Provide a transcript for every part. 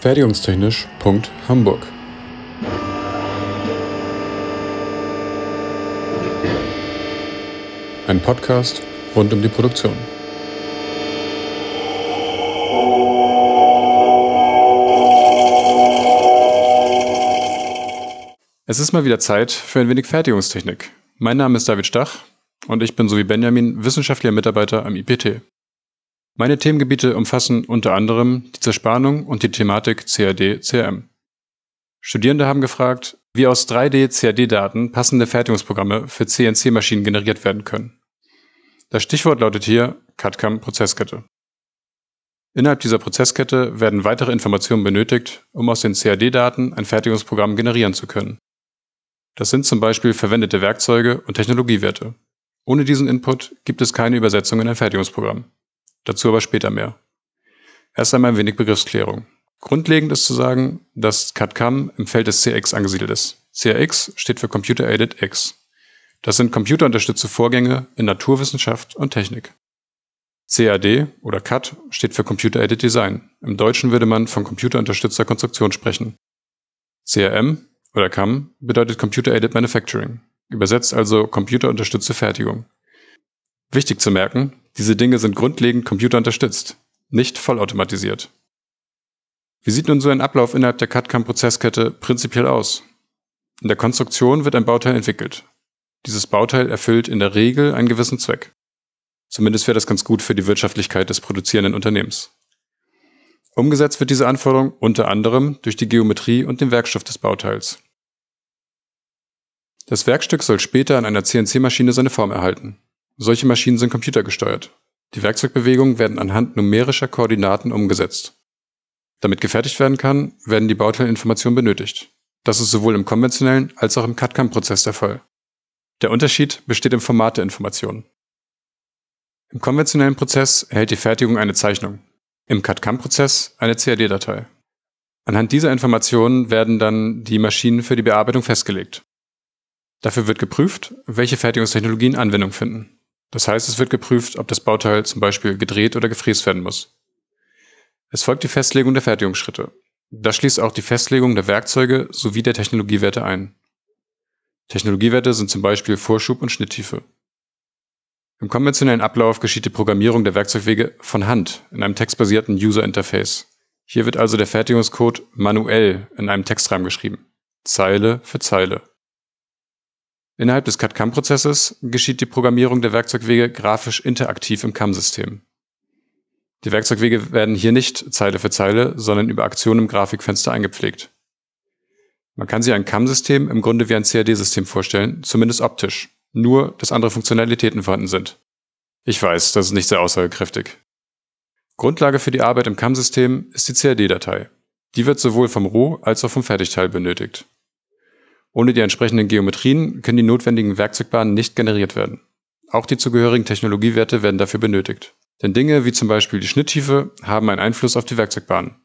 Fertigungstechnisch.hamburg Ein Podcast rund um die Produktion. Es ist mal wieder Zeit für ein wenig Fertigungstechnik. Mein Name ist David Stach und ich bin so wie Benjamin wissenschaftlicher Mitarbeiter am IPT. Meine Themengebiete umfassen unter anderem die Zerspannung und die Thematik CAD-CRM. Studierende haben gefragt, wie aus 3D-CAD-Daten passende Fertigungsprogramme für CNC-Maschinen generiert werden können. Das Stichwort lautet hier CAD-CAM-Prozesskette. Innerhalb dieser Prozesskette werden weitere Informationen benötigt, um aus den CAD-Daten ein Fertigungsprogramm generieren zu können. Das sind zum Beispiel verwendete Werkzeuge und Technologiewerte. Ohne diesen Input gibt es keine Übersetzung in ein Fertigungsprogramm. Dazu aber später mehr. Erst einmal ein wenig Begriffsklärung. Grundlegend ist zu sagen, dass CAD-CAM im Feld des CX angesiedelt ist. CAX steht für Computer Aided X. Das sind computerunterstützte Vorgänge in Naturwissenschaft und Technik. CAD oder CAD steht für Computer Aided Design. Im Deutschen würde man von computerunterstützter Konstruktion sprechen. CRM oder CAM bedeutet Computer Aided Manufacturing, übersetzt also computerunterstützte Fertigung. Wichtig zu merken, diese Dinge sind grundlegend computerunterstützt, nicht vollautomatisiert. Wie sieht nun so ein Ablauf innerhalb der CAD-CAM-Prozesskette prinzipiell aus? In der Konstruktion wird ein Bauteil entwickelt. Dieses Bauteil erfüllt in der Regel einen gewissen Zweck. Zumindest wäre das ganz gut für die Wirtschaftlichkeit des produzierenden Unternehmens. Umgesetzt wird diese Anforderung unter anderem durch die Geometrie und den Werkstoff des Bauteils. Das Werkstück soll später an einer CNC-Maschine seine Form erhalten. Solche Maschinen sind computergesteuert. Die Werkzeugbewegungen werden anhand numerischer Koordinaten umgesetzt. Damit gefertigt werden kann, werden die Bauteilinformationen benötigt. Das ist sowohl im konventionellen als auch im CAD-CAM-Prozess der Fall. Der Unterschied besteht im Format der Informationen. Im konventionellen Prozess erhält die Fertigung eine Zeichnung, im CAD-CAM-Prozess eine CAD-Datei. Anhand dieser Informationen werden dann die Maschinen für die Bearbeitung festgelegt. Dafür wird geprüft, welche Fertigungstechnologien Anwendung finden. Das heißt, es wird geprüft, ob das Bauteil zum Beispiel gedreht oder gefräst werden muss. Es folgt die Festlegung der Fertigungsschritte. Das schließt auch die Festlegung der Werkzeuge sowie der Technologiewerte ein. Technologiewerte sind zum Beispiel Vorschub und Schnitttiefe. Im konventionellen Ablauf geschieht die Programmierung der Werkzeugwege von Hand in einem textbasierten User Interface. Hier wird also der Fertigungscode manuell in einem Textrahmen geschrieben. Zeile für Zeile. Innerhalb des CAD-CAM-Prozesses geschieht die Programmierung der Werkzeugwege grafisch interaktiv im CAM-System. Die Werkzeugwege werden hier nicht Zeile für Zeile, sondern über Aktionen im Grafikfenster eingepflegt. Man kann sich ein CAM-System im Grunde wie ein CAD-System vorstellen, zumindest optisch, nur dass andere Funktionalitäten vorhanden sind. Ich weiß, das ist nicht sehr aussagekräftig. Grundlage für die Arbeit im CAM-System ist die CAD-Datei. Die wird sowohl vom Roh- als auch vom Fertigteil benötigt. Ohne die entsprechenden Geometrien können die notwendigen Werkzeugbahnen nicht generiert werden. Auch die zugehörigen Technologiewerte werden dafür benötigt. Denn Dinge wie zum Beispiel die Schnitttiefe haben einen Einfluss auf die Werkzeugbahnen.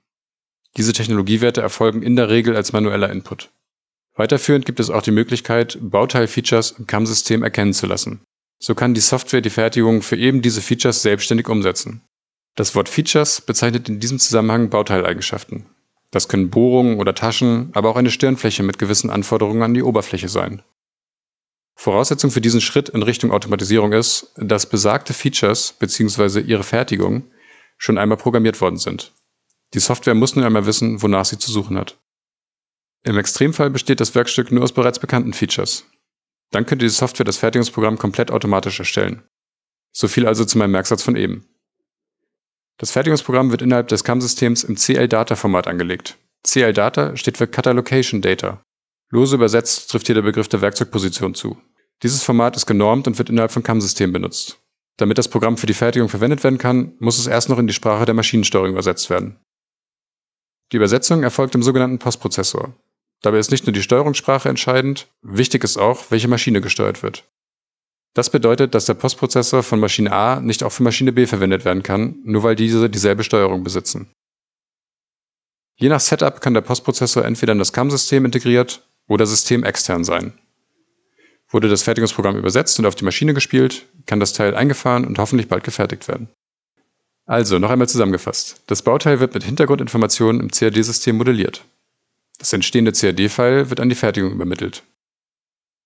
Diese Technologiewerte erfolgen in der Regel als manueller Input. Weiterführend gibt es auch die Möglichkeit, Bauteilfeatures im CAM-System erkennen zu lassen. So kann die Software die Fertigung für eben diese Features selbstständig umsetzen. Das Wort Features bezeichnet in diesem Zusammenhang Bauteileigenschaften. Das können Bohrungen oder Taschen, aber auch eine Stirnfläche mit gewissen Anforderungen an die Oberfläche sein. Voraussetzung für diesen Schritt in Richtung Automatisierung ist, dass besagte Features bzw. ihre Fertigung schon einmal programmiert worden sind. Die Software muss nun einmal wissen, wonach sie zu suchen hat. Im Extremfall besteht das Werkstück nur aus bereits bekannten Features. Dann könnte die Software das Fertigungsprogramm komplett automatisch erstellen. So viel also zu meinem Merksatz von eben. Das Fertigungsprogramm wird innerhalb des CAM-Systems im CL-Data-Format angelegt. CL-Data steht für Catalocation Data. Lose übersetzt trifft hier der Begriff der Werkzeugposition zu. Dieses Format ist genormt und wird innerhalb von CAM-Systemen benutzt. Damit das Programm für die Fertigung verwendet werden kann, muss es erst noch in die Sprache der Maschinensteuerung übersetzt werden. Die Übersetzung erfolgt im sogenannten Postprozessor. Dabei ist nicht nur die Steuerungssprache entscheidend, wichtig ist auch, welche Maschine gesteuert wird. Das bedeutet, dass der Postprozessor von Maschine A nicht auch für Maschine B verwendet werden kann, nur weil diese dieselbe Steuerung besitzen. Je nach Setup kann der Postprozessor entweder in das CAM-System integriert oder systemextern sein. Wurde das Fertigungsprogramm übersetzt und auf die Maschine gespielt, kann das Teil eingefahren und hoffentlich bald gefertigt werden. Also, noch einmal zusammengefasst. Das Bauteil wird mit Hintergrundinformationen im CAD-System modelliert. Das entstehende CAD-File wird an die Fertigung übermittelt.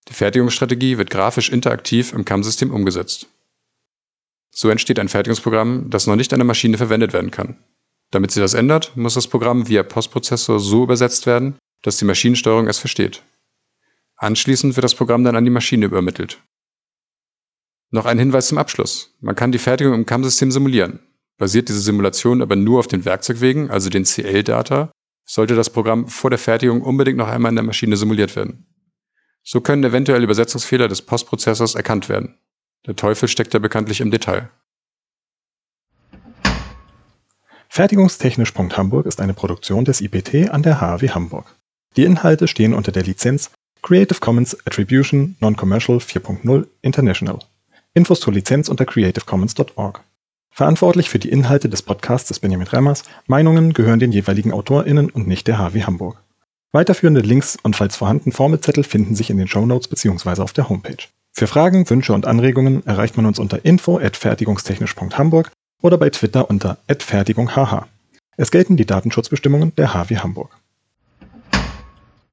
Die Fertigungsstrategie wird grafisch interaktiv im CAM-System umgesetzt. So entsteht ein Fertigungsprogramm, das noch nicht an der Maschine verwendet werden kann. Damit sich das ändert, muss das Programm via Postprozessor so übersetzt werden, dass die Maschinensteuerung es versteht. Anschließend wird das Programm dann an die Maschine übermittelt. Noch ein Hinweis zum Abschluss. Man kann die Fertigung im CAM-System simulieren. Basiert diese Simulation aber nur auf den Werkzeugwegen, also den CL-Data, sollte das Programm vor der Fertigung unbedingt noch einmal in der Maschine simuliert werden. So können eventuell Übersetzungsfehler des Postprozessors erkannt werden. Der Teufel steckt ja bekanntlich im Detail. Fertigungstechnisch.hamburg ist eine Produktion des IPT an der HAW Hamburg. Die Inhalte stehen unter der Lizenz Creative Commons Attribution Non-Commercial 4.0 International. Infos zur Lizenz unter creativecommons.org. Verantwortlich für die Inhalte des Podcasts ist Benjamin Remmers. Meinungen gehören den jeweiligen AutorInnen und nicht der HW Hamburg. Weiterführende Links und falls vorhanden Formelzettel finden sich in den Shownotes bzw. auf der Homepage. Für Fragen, Wünsche und Anregungen erreicht man uns unter info@fertigungstechnisch.hamburg oder bei Twitter unter @fertigunghh. Es gelten die Datenschutzbestimmungen der HW Hamburg.